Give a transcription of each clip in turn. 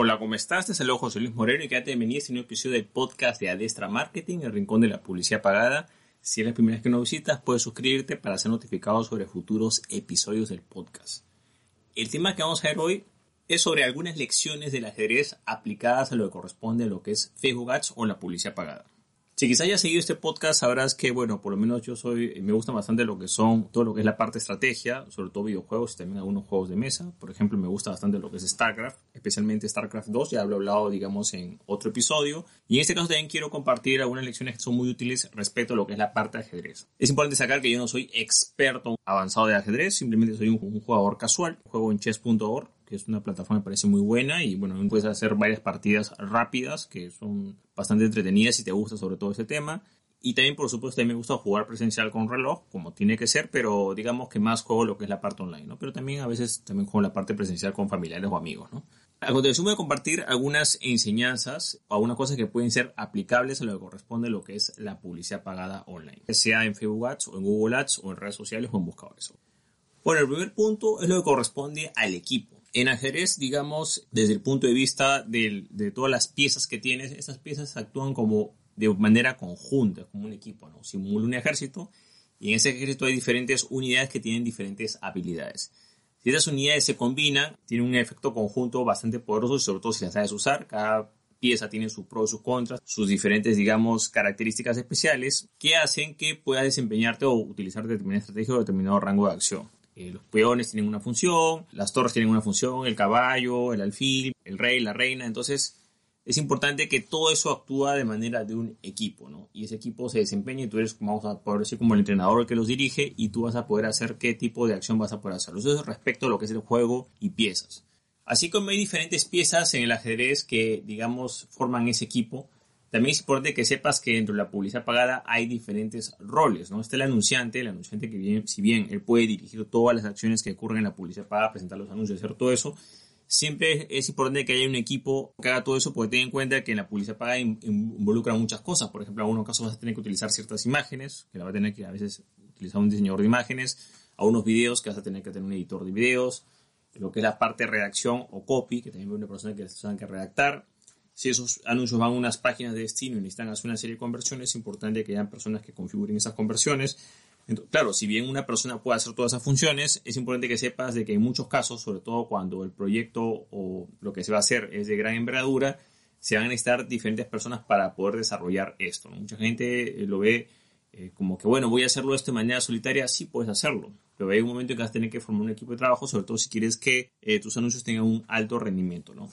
Hola, ¿cómo estás? Te saludo José Luis Moreno y quédate bienvenido a este nuevo episodio del podcast de Adestra Marketing, el rincón de la publicidad pagada. Si es la primera vez que nos visitas, puedes suscribirte para ser notificado sobre futuros episodios del podcast. El tema que vamos a ver hoy es sobre algunas lecciones del ajedrez aplicadas a lo que corresponde a lo que es Facebook Ads o la publicidad pagada. Si quizás hayas seguido este podcast, sabrás que, bueno, por lo menos yo soy, me gusta bastante lo que son, todo lo que es la parte estrategia, sobre todo videojuegos y también algunos juegos de mesa. Por ejemplo, me gusta bastante lo que es StarCraft, especialmente StarCraft 2, ya lo he hablado, digamos, en otro episodio. Y en este caso también quiero compartir algunas lecciones que son muy útiles respecto a lo que es la parte de ajedrez. Es importante sacar que yo no soy experto avanzado de ajedrez, simplemente soy un, un jugador casual, juego en chess.org que es una plataforma que me parece muy buena y bueno, puedes hacer varias partidas rápidas que son bastante entretenidas si te gusta sobre todo ese tema. Y también, por supuesto, también me gusta jugar presencial con reloj, como tiene que ser, pero digamos que más juego lo que es la parte online, ¿no? Pero también a veces también juego la parte presencial con familiares o amigos, ¿no? A continuación voy a compartir algunas enseñanzas o algunas cosas que pueden ser aplicables a lo que corresponde a lo que es la publicidad pagada online, sea en Facebook Ads o en Google Ads o en redes sociales o en buscadores. Bueno, el primer punto es lo que corresponde al equipo. En ajedrez, digamos, desde el punto de vista de, todas las piezas que tienes, esas piezas actúan como de manera conjunta, como un equipo, ¿no? Simula un ejército y en ese ejército hay diferentes unidades que tienen diferentes habilidades. Si esas unidades se combinan, tiene un efecto conjunto bastante poderoso sobre todo si las sabes usar, cada pieza tiene sus pros sus contras, sus diferentes, digamos, características especiales que hacen que puedas desempeñarte o utilizar determinada estrategia o determinado rango de acción. Eh, los peones tienen una función, las torres tienen una función, el caballo, el alfil, el rey, la reina. Entonces, es importante que todo eso actúa de manera de un equipo, ¿no? Y ese equipo se desempeña y tú eres, vamos a poder decir, como el entrenador que los dirige y tú vas a poder hacer qué tipo de acción vas a poder hacer. Eso es respecto a lo que es el juego y piezas. Así como hay diferentes piezas en el ajedrez que, digamos, forman ese equipo, también es importante que sepas que dentro de la publicidad pagada hay diferentes roles, ¿no? Está el anunciante, el anunciante que viene, si bien él puede dirigir todas las acciones que ocurren en la publicidad pagada, presentar los anuncios, hacer todo eso, siempre es importante que haya un equipo que haga todo eso porque ten en cuenta que en la publicidad pagada involucra muchas cosas. Por ejemplo, en algunos casos vas a tener que utilizar ciertas imágenes, que la va a tener que a veces utilizar un diseñador de imágenes, a unos videos que vas a tener que tener un editor de videos, lo que es la parte de redacción o copy, que también hay una persona que se que redactar si esos anuncios van a unas páginas de destino y necesitan hacer una serie de conversiones, es importante que hayan personas que configuren esas conversiones. claro, si bien una persona puede hacer todas esas funciones, es importante que sepas de que en muchos casos, sobre todo cuando el proyecto o lo que se va a hacer es de gran envergadura, se van a necesitar diferentes personas para poder desarrollar esto. Mucha gente eh, lo ve eh, como que, bueno, voy a hacerlo esto de manera solitaria, sí puedes hacerlo, pero hay un momento en que vas a tener que formar un equipo de trabajo, sobre todo si quieres que eh, tus anuncios tengan un alto rendimiento, ¿no?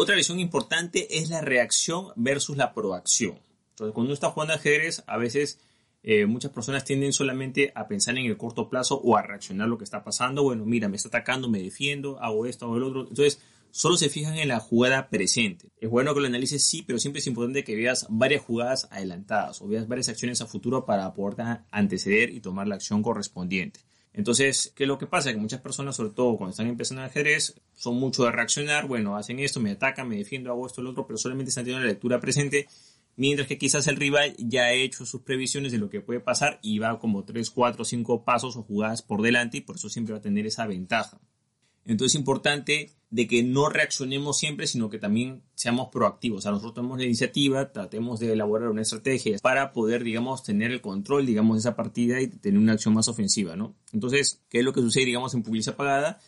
Otra visión importante es la reacción versus la proacción. Entonces, cuando uno está jugando ajedrez, a veces eh, muchas personas tienden solamente a pensar en el corto plazo o a reaccionar a lo que está pasando. Bueno, mira, me está atacando, me defiendo, hago esto, hago el otro. Entonces, solo se fijan en la jugada presente. Es bueno que lo analices, sí, pero siempre es importante que veas varias jugadas adelantadas o veas varias acciones a futuro para poder anteceder y tomar la acción correspondiente. Entonces, ¿qué es lo que pasa? Que muchas personas, sobre todo cuando están empezando el ajedrez, son mucho de reaccionar, bueno, hacen esto, me atacan, me defiendo, hago esto, lo otro, pero solamente están teniendo la lectura presente, mientras que quizás el rival ya ha hecho sus previsiones de lo que puede pasar y va como 3, 4, 5 pasos o jugadas por delante y por eso siempre va a tener esa ventaja. Entonces es importante de que no reaccionemos siempre, sino que también seamos proactivos. O sea, nosotros tomemos la iniciativa, tratemos de elaborar una estrategia para poder, digamos, tener el control, digamos, de esa partida y tener una acción más ofensiva, ¿no? Entonces, ¿qué es lo que sucede, digamos, en publicidad pagada?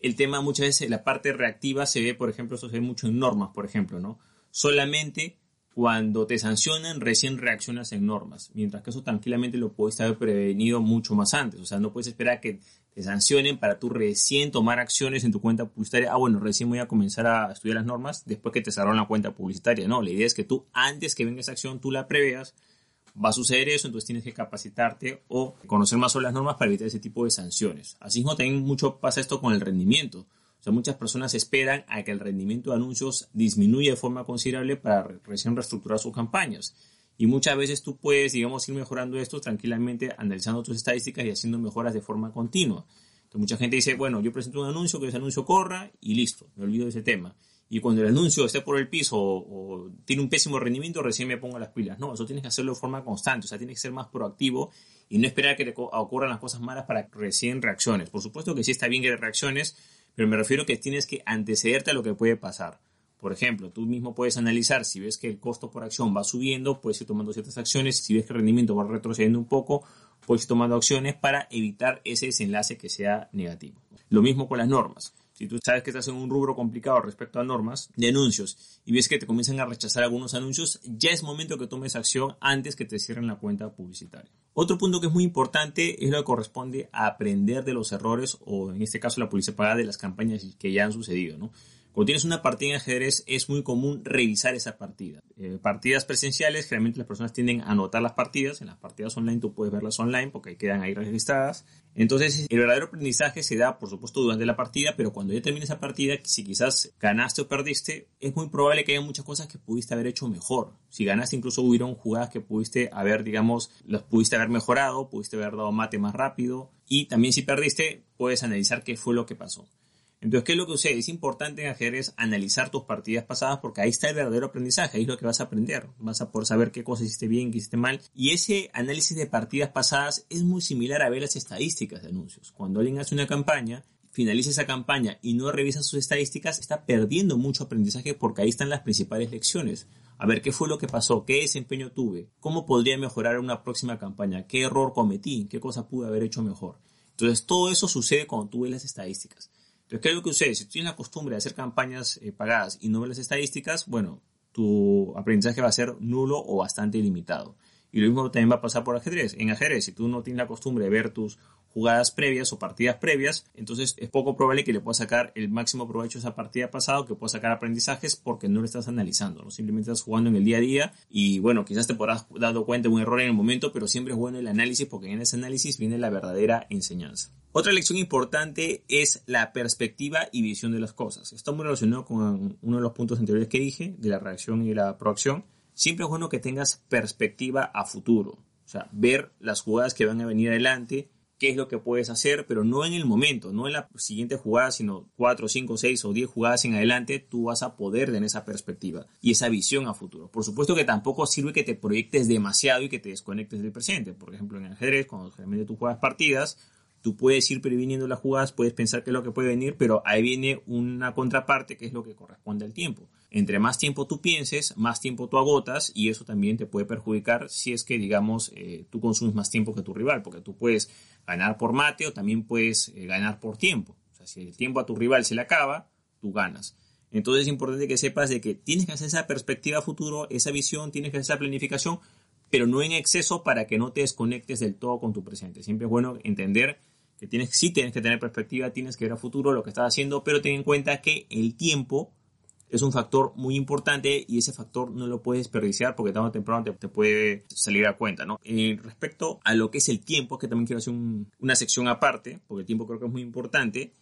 El tema muchas veces, la parte reactiva se ve, por ejemplo, eso se ve mucho en normas, por ejemplo, ¿no? Solamente cuando te sancionan, recién reaccionas en normas, mientras que eso tranquilamente lo puedes haber prevenido mucho más antes. O sea, no puedes esperar que te sancionen para tú recién tomar acciones en tu cuenta publicitaria. Ah, bueno, recién voy a comenzar a estudiar las normas después que te cerraron la cuenta publicitaria. No, la idea es que tú, antes que venga esa acción, tú la preveas. Va a suceder eso, entonces tienes que capacitarte o conocer más sobre las normas para evitar ese tipo de sanciones. Así mismo también mucho pasa esto con el rendimiento sea, muchas personas esperan a que el rendimiento de anuncios disminuya de forma considerable para recién reestructurar sus campañas. Y muchas veces tú puedes, digamos, ir mejorando esto tranquilamente, analizando tus estadísticas y haciendo mejoras de forma continua. Entonces, mucha gente dice, bueno, yo presento un anuncio, que ese anuncio corra y listo, me olvido de ese tema. Y cuando el anuncio esté por el piso o, tiene un pésimo rendimiento, recién me pongo las pilas. No, eso tienes que hacerlo de forma constante, o sea, tienes que ser más proactivo y no esperar que te ocurran las cosas malas para recién reacciones. Por supuesto que sí está bien que reacciones, pero me refiero que tienes que antecederte a lo que puede pasar. Por ejemplo, tú mismo puedes analizar si ves que el costo por acción va subiendo, puedes ir tomando ciertas acciones, si ves que el rendimiento va retrocediendo un poco, puedes ir tomando acciones para evitar ese desenlace que sea negativo. Lo mismo con las normas. Si tú sabes que estás en un rubro complicado respecto a normas de anuncios y ves que te comienzan a rechazar algunos anuncios, ya es momento que tomes acción antes que te cierren la cuenta publicitaria. Otro punto que es muy importante es lo que corresponde a aprender de los errores o en este caso la publicidad pagada de las campañas que ya han sucedido, ¿no? Cuando tienes una partida en ajedrez es muy común revisar esa partida. Eh, partidas presenciales, generalmente las personas tienden a anotar las partidas. En las partidas online tú puedes verlas online porque quedan ahí registradas. Entonces el verdadero aprendizaje se da, por supuesto, durante la partida, pero cuando ya termina esa partida, si quizás ganaste o perdiste, es muy probable que haya muchas cosas que pudiste haber hecho mejor. Si ganaste, incluso hubieron jugadas que pudiste haber, digamos, las pudiste haber mejorado, pudiste haber dado mate más rápido. Y también si perdiste, puedes analizar qué fue lo que pasó. Entonces, ¿qué es lo que sucede? Es importante en ajedrez analizar tus partidas pasadas porque ahí está el verdadero aprendizaje, ahí es lo que vas a aprender. Vas a poder saber qué cosas hiciste bien, qué hiciste mal. Y ese análisis de partidas pasadas es muy similar a ver las estadísticas de anuncios. Cuando alguien hace una campaña, finaliza esa campaña y no revisa sus estadísticas, está perdiendo mucho aprendizaje porque ahí están las principales lecciones. A ver qué fue lo que pasó, qué desempeño tuve, cómo podría mejorar una próxima campaña, qué error cometí, qué cosa pude haber hecho mejor. Entonces, todo eso sucede cuando tú ves las estadísticas. Entonces, ¿qué lo que sucede? Si tú tienes la costumbre de hacer campañas eh, pagadas y no ves las estadísticas, bueno, tu aprendizaje va a ser nulo o bastante limitado. Y lo mismo también va a pasar por ajedrez. En ajedrez, si tú no tienes la costumbre de ver tus jugadas previas o partidas previas, entonces es poco probable que le puedas sacar el máximo provecho a esa partida pasada, que puedas sacar aprendizajes porque no lo estás analizando, ¿no? simplemente estás jugando en el día a día y bueno, quizás te podrás dado cuenta de un error en el momento, pero siempre es bueno el análisis porque en ese análisis viene la verdadera enseñanza. Otra lección importante es la perspectiva y visión de las cosas. Está muy relacionado con uno de los puntos anteriores que dije, de la reacción y la proacción. Siempre es bueno que tengas perspectiva a futuro, o sea, ver las jugadas que van a venir adelante, qué es lo que puedes hacer, pero no en el momento, no en la siguiente jugada, sino 4, 5, 6 o 10 jugadas en adelante, tú vas a poder tener esa perspectiva y esa visión a futuro. Por supuesto que tampoco sirve que te proyectes demasiado y que te desconectes del presente. Por ejemplo, en ajedrez, cuando generalmente tú juegas partidas, tú puedes ir previniendo las jugadas, puedes pensar qué es lo que puede venir, pero ahí viene una contraparte que es lo que corresponde al tiempo. Entre más tiempo tú pienses, más tiempo tú agotas y eso también te puede perjudicar si es que, digamos, eh, tú consumes más tiempo que tu rival, porque tú puedes ganar por mate o también puedes eh, ganar por tiempo. O sea, si el tiempo a tu rival se le acaba, tú ganas. Entonces es importante que sepas de que tienes que hacer esa perspectiva futuro, esa visión, tienes que hacer esa planificación, pero no en exceso para que no te desconectes del todo con tu presente. Siempre es bueno entender que tienes, sí tienes que tener perspectiva, tienes que ver a futuro lo que estás haciendo, pero ten en cuenta que el tiempo es un factor muy importante y ese factor no lo puedes desperdiciar porque tarde o temprano te, puede salir a cuenta, ¿no? Y respecto a lo que es el tiempo, que también quiero hacer una sección aparte, porque el tiempo creo que es muy importante.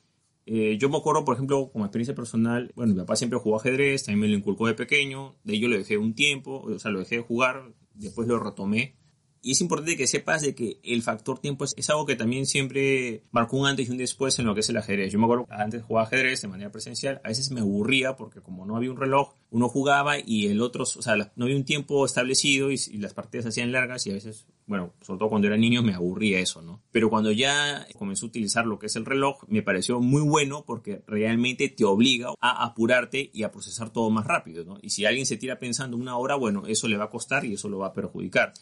Eh, yo me acuerdo, por ejemplo, como experiencia personal, bueno, mi papá siempre jugó ajedrez, también me lo inculcó de pequeño, de ahí yo lo dejé un tiempo, o sea, lo dejé de jugar, después lo retomé y es importante que sepas de que el factor tiempo es, algo que también siempre marcó un antes y un después en lo que es el ajedrez. Yo me acuerdo antes jugaba ajedrez de manera presencial, a veces me aburría porque como no había un reloj, uno jugaba y el otro, o sea, no había un tiempo establecido y, las partidas hacían largas y a veces, bueno, sobre todo cuando era niño me aburría eso, ¿no? Pero cuando ya comencé a utilizar lo que es el reloj, me pareció muy bueno porque realmente te obliga a apurarte y a procesar todo más rápido, ¿no? Y si alguien se tira pensando una hora, bueno, eso le va a costar y eso lo va a perjudicar.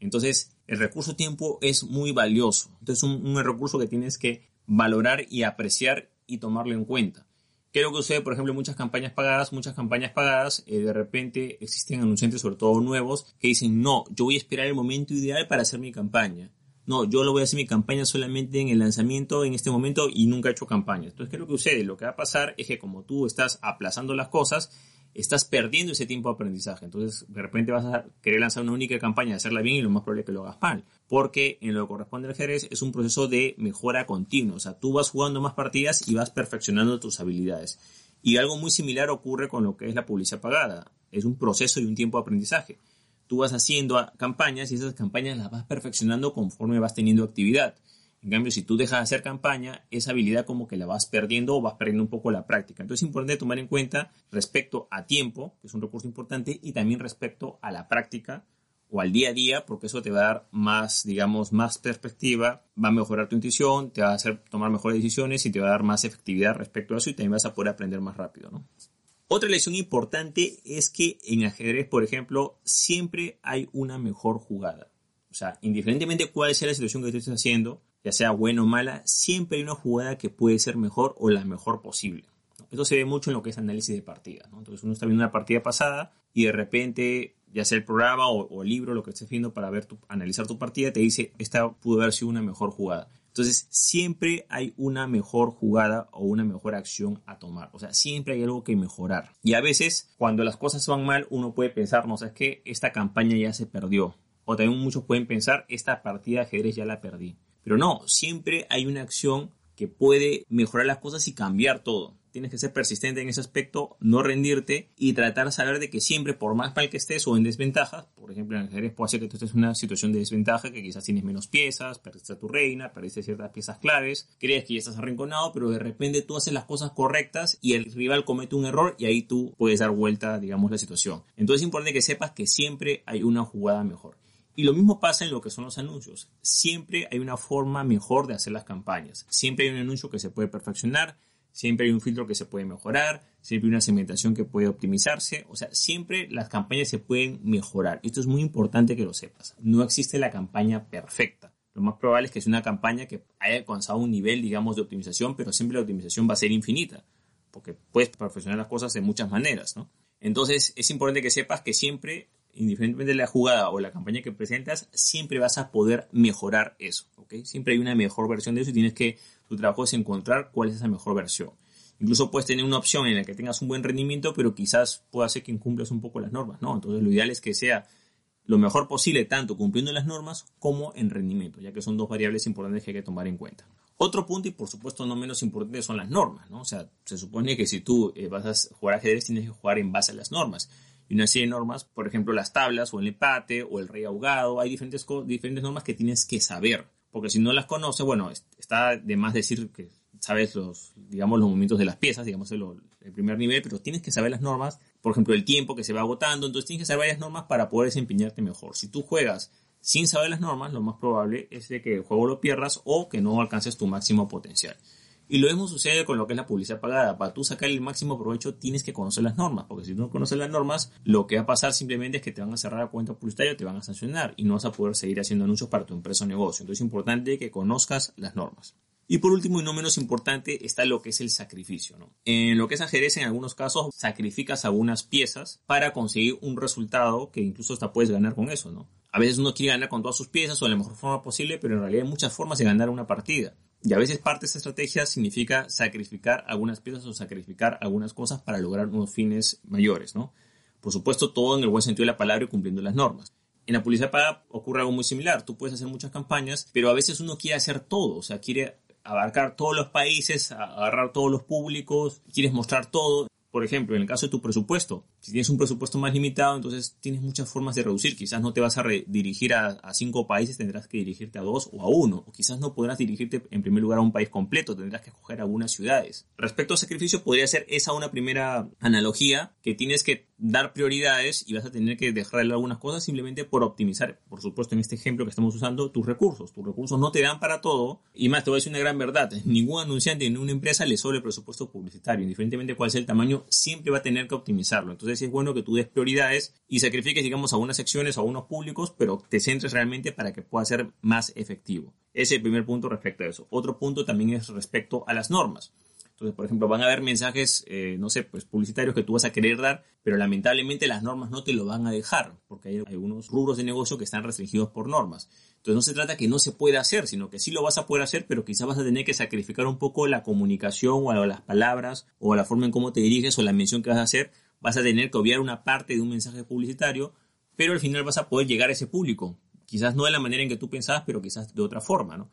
Entonces, el recurso tiempo es muy valioso. Entonces, un, un recurso que tienes que valorar y apreciar y tomarlo en cuenta. Creo que sucede, por ejemplo, muchas campañas pagadas, muchas campañas pagadas, eh, de repente existen anunciantes, sobre todo nuevos, que dicen, no, yo voy a esperar el momento ideal para hacer mi campaña. No, yo lo voy a hacer mi campaña solamente en el lanzamiento en este momento y nunca he hecho campaña. Entonces, ¿qué es lo que sucede? Lo que va a pasar es que como tú estás aplazando las cosas, estás perdiendo ese tiempo de aprendizaje. Entonces, de repente vas a querer lanzar una única campaña, hacerla bien y lo más probable es que lo hagas mal. Porque en lo que corresponde al ajedrez es un proceso de mejora continua. O sea, tú vas jugando más partidas y vas perfeccionando tus habilidades. Y algo muy similar ocurre con lo que es la publicidad pagada. Es un proceso y un tiempo de aprendizaje. Tú vas haciendo campañas y esas campañas las vas perfeccionando conforme vas teniendo actividad. En cambio, si tú dejas de hacer campaña, esa habilidad como que la vas perdiendo o vas perdiendo un poco la práctica. Entonces es importante tomar en cuenta respecto a tiempo, que es un recurso importante, y también respecto a la práctica o al día a día, porque eso te va a dar más, digamos, más perspectiva, va a mejorar tu intuición, te va a hacer tomar mejores decisiones y te va a dar más efectividad respecto a eso y también vas a poder aprender más rápido. Otra lección importante es que en ajedrez, por ejemplo, siempre hay una mejor jugada. O sea, indiferentemente cuál sea la situación que estés haciendo, ya sea buena o mala, siempre hay una jugada que puede ser mejor o la mejor posible. Esto se ve mucho en lo que es análisis de partida. Entonces uno está viendo una partida pasada y de repente, ya sea el programa o, el libro, lo que estés viendo para ver analizar tu partida, te dice, esta pudo haber sido una mejor jugada. Entonces, siempre hay una mejor jugada o una mejor acción a tomar. O sea, siempre hay algo que mejorar. Y a veces, cuando las cosas van mal, uno puede pensar, no, sé, es que esta campaña ya se perdió. O también muchos pueden pensar, esta partida de ajedrez ya la perdí. Pero no, siempre hay una acción que puede mejorar las cosas y cambiar todo. Tienes que ser persistente en ese aspecto, no rendirte y tratar de saber de que siempre, por más mal que estés o en desventaja, por ejemplo, en ajedrez puede ser que tú estés en una situación de desventaja, que quizás tienes menos piezas, perdiste a tu reina, perdiste ciertas piezas claves, crees que ya estás arrinconado, pero de repente tú haces las cosas correctas y el rival comete un error y ahí tú puedes dar vuelta, digamos, la situación. Entonces es importante que sepas que siempre hay una jugada mejor. Y lo mismo pasa en lo que son los anuncios. Siempre hay una forma mejor de hacer las campañas. Siempre hay un anuncio que se puede perfeccionar, siempre hay un filtro que se puede mejorar, siempre hay una segmentación que puede optimizarse. O sea, siempre las campañas se pueden mejorar. Esto es muy importante que lo sepas. No existe la campaña perfecta. Lo más probable es que sea una campaña que haya alcanzado un nivel, digamos, de optimización, pero siempre la optimización va a ser infinita, porque puedes perfeccionar las cosas de muchas maneras, ¿no? Entonces, es importante que sepas que siempre indiferentemente de la jugada o la campaña que presentas, siempre vas a poder mejorar eso, ¿ok? Siempre hay una mejor versión de eso y tienes que, tu trabajo es encontrar cuál es esa mejor versión. Incluso puedes tener una opción en la que tengas un buen rendimiento, pero quizás pueda ser que incumplas un poco las normas, ¿no? Entonces lo ideal es que sea lo mejor posible, tanto cumpliendo las normas como en rendimiento, ya que son dos variables importantes que hay que tomar en cuenta. Otro punto, y por supuesto no menos importante, son las normas, ¿no? O sea, se supone que si tú eh, vas a jugar ajedrez, tienes que jugar en base a las normas y una serie de normas, por ejemplo las tablas o el empate o el rey ahogado, hay diferentes, diferentes normas que tienes que saber, porque si no las conoces, bueno, está de más decir que sabes los, digamos, los movimientos de las piezas, digamos, el, primer nivel, pero tienes que saber las normas, por ejemplo, el tiempo que se va agotando, entonces tienes que saber varias normas para poder desempeñarte mejor. Si tú juegas sin saber las normas, lo más probable es de que el juego lo pierdas o que no alcances tu máximo potencial. Y lo mismo sucede con lo que es la publicidad pagada. Para tú sacar el máximo provecho tienes que conocer las normas, porque si no conoces las normas, lo que va a pasar simplemente es que te van a cerrar la cuenta publicitaria, te van a sancionar y no vas a poder seguir haciendo anuncios para tu empresa o negocio. Entonces es importante que conozcas las normas. Y por último y no menos importante está lo que es el sacrificio. ¿no? En lo que es ajedrez, en algunos casos, sacrificas algunas piezas para conseguir un resultado que incluso hasta puedes ganar con eso. ¿no? A veces uno quiere ganar con todas sus piezas o de la mejor forma posible, pero en realidad hay muchas formas de ganar una partida. Y a veces parte de esta estrategia significa sacrificar algunas piezas o sacrificar algunas cosas para lograr unos fines mayores, ¿no? Por supuesto, todo en el buen sentido de la palabra y cumpliendo las normas. En la publicidad paga ocurre algo muy similar. Tú puedes hacer muchas campañas, pero a veces uno quiere hacer todo, o sea, quiere abarcar todos los países, agarrar todos los públicos, quieres mostrar todo. Por ejemplo, en el caso de tu presupuesto, si tienes un presupuesto más limitado, entonces tienes muchas formas de reducir. Quizás no te vas a dirigir a, cinco países, tendrás que dirigirte a dos o a uno. O quizás no podrás dirigirte en primer lugar a un país completo, tendrás que escoger algunas ciudades. Respecto al sacrificio, podría ser esa una primera analogía que tienes que dar prioridades y vas a tener que dejar de lado algunas cosas simplemente por optimizar, por supuesto en este ejemplo que estamos usando, tus recursos. Tus recursos no te dan para todo y más te voy a decir una gran verdad, ningún anunciante en una empresa le sobre el presupuesto publicitario, indiferentemente cuál sea el tamaño, siempre va a tener que optimizarlo. Entonces es bueno que tú des prioridades y sacrifiques, digamos, algunas secciones o algunos públicos, pero te centres realmente para que pueda ser más efectivo. Ese es el primer punto respecto a eso. Otro punto también es respecto a las normas. Entonces, por ejemplo, van a haber mensajes, eh, no sé, pues publicitarios que tú vas a querer dar, pero lamentablemente las normas no te lo van a dejar, porque hay algunos rubros de negocio que están restringidos por normas. Entonces no se trata que no se pueda hacer, sino que sí lo vas a poder hacer, pero quizás vas a tener que sacrificar un poco la comunicación o las palabras o la forma en cómo te diriges o la mención que vas a hacer vas a tener que obviar una parte de un mensaje publicitario, pero al final vas a poder llegar a ese público. Quizás no de la manera en que tú pensabas, pero quizás de otra forma, ¿no?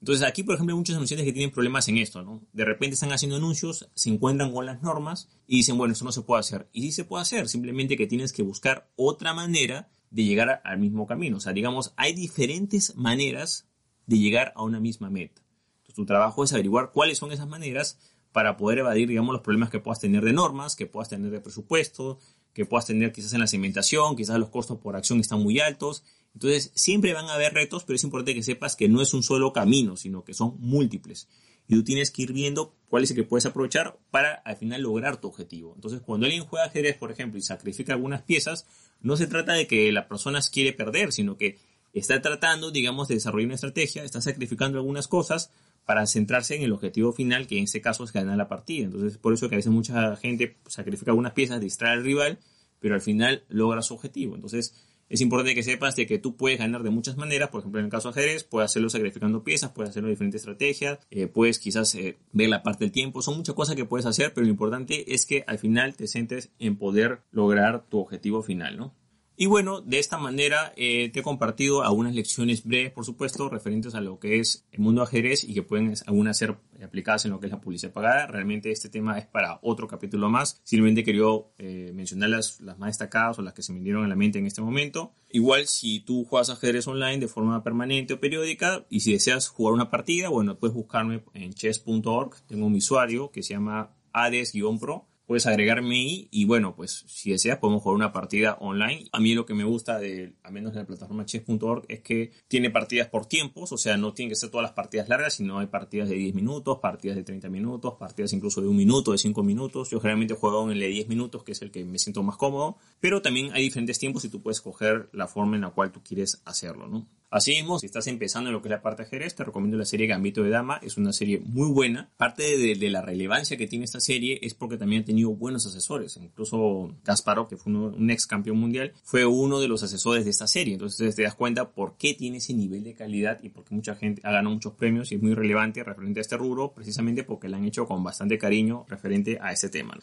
Entonces aquí, por ejemplo, hay muchos anunciantes que tienen problemas en esto, ¿no? De repente están haciendo anuncios, se encuentran con las normas y dicen, bueno, eso no se puede hacer. Y sí se puede hacer, simplemente que tienes que buscar otra manera de llegar al mismo camino. O sea, digamos, hay diferentes maneras de llegar a una misma meta. Entonces, tu trabajo es averiguar cuáles son esas maneras para poder evadir, digamos, los problemas que puedas tener de normas, que puedas tener de presupuesto, que puedas tener quizás en la segmentación, quizás los costos por acción están muy altos entonces, siempre van a haber retos, pero es importante que sepas que no es un solo camino, sino que son múltiples. Y tú tienes que ir viendo cuál es el que puedes aprovechar para al final lograr tu objetivo. Entonces, cuando alguien juega ajedrez, por ejemplo, y sacrifica algunas piezas, no se trata de que la persona quiere perder, sino que está tratando, digamos, de desarrollar una estrategia, está sacrificando algunas cosas para centrarse en el objetivo final, que en este caso es ganar la partida. Entonces, por eso que a veces mucha gente sacrifica algunas piezas, distrae al rival, pero al final logra su objetivo. Entonces, es importante que sepas de que tú puedes ganar de muchas maneras, por ejemplo en el caso de ajedrez, puedes hacerlo sacrificando piezas, puedes hacerlo de diferentes estrategias, eh, puedes quizás eh, ver la parte del tiempo, son muchas cosas que puedes hacer, pero lo importante es que al final te centres en poder lograr tu objetivo final, ¿no? Y bueno, de esta manera eh, te he compartido algunas lecciones breves, por supuesto, referentes a lo que es el mundo ajedrez y que pueden algunas ser aplicadas en lo que es la publicidad pagada. Realmente este tema es para otro capítulo más. Simplemente quería eh, mencionar las, las más destacadas o las que se me dieron en la mente en este momento. Igual si tú juegas ajedrez online de forma permanente o periódica y si deseas jugar una partida, bueno, puedes buscarme en chess.org. Tengo un usuario que se llama Ades-Pro puedes agregarme y bueno, pues si deseas podemos jugar una partida online. A mí lo que me gusta de, al menos de la plataforma chess.org, es que tiene partidas por tiempos, o sea, no tienen que ser todas las partidas largas, sino hay partidas de 10 minutos, partidas de 30 minutos, partidas incluso de un minuto, de 5 minutos. Yo generalmente juego en el de 10 minutos, que es el que me siento más cómodo, pero también hay diferentes tiempos y tú puedes escoger la forma en la cual tú quieres hacerlo, ¿no? Asimismo, si estás empezando en lo que es la parte de ajedrez, te recomiendo la serie Gambito de Dama. Es una serie muy buena. Parte de, la relevancia que tiene esta serie es porque también ha tenido buenos asesores. Incluso Kasparov, que fue un ex campeón mundial, fue uno de los asesores de esta serie. Entonces te das cuenta por qué tiene ese nivel de calidad y por qué mucha gente ha ganado muchos premios y es muy relevante referente a este rubro, precisamente porque la han hecho con bastante cariño referente a ese tema.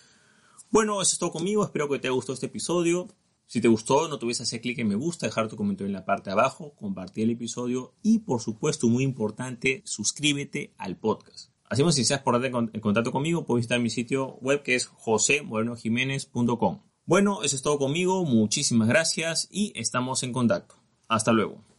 Bueno, eso es todo conmigo. Espero que te haya gustado este episodio. Si te gustó, no te olvides hacer clic en me gusta, dejar tu comentario en la parte de abajo, compartir el episodio y, por supuesto, muy importante, suscríbete al podcast. Hacemos si deseas ponerte en contacto conmigo, puedes visitar mi sitio web que es josemorenojiménez.com. Bueno, eso es todo conmigo, muchísimas gracias y estamos en contacto. Hasta luego.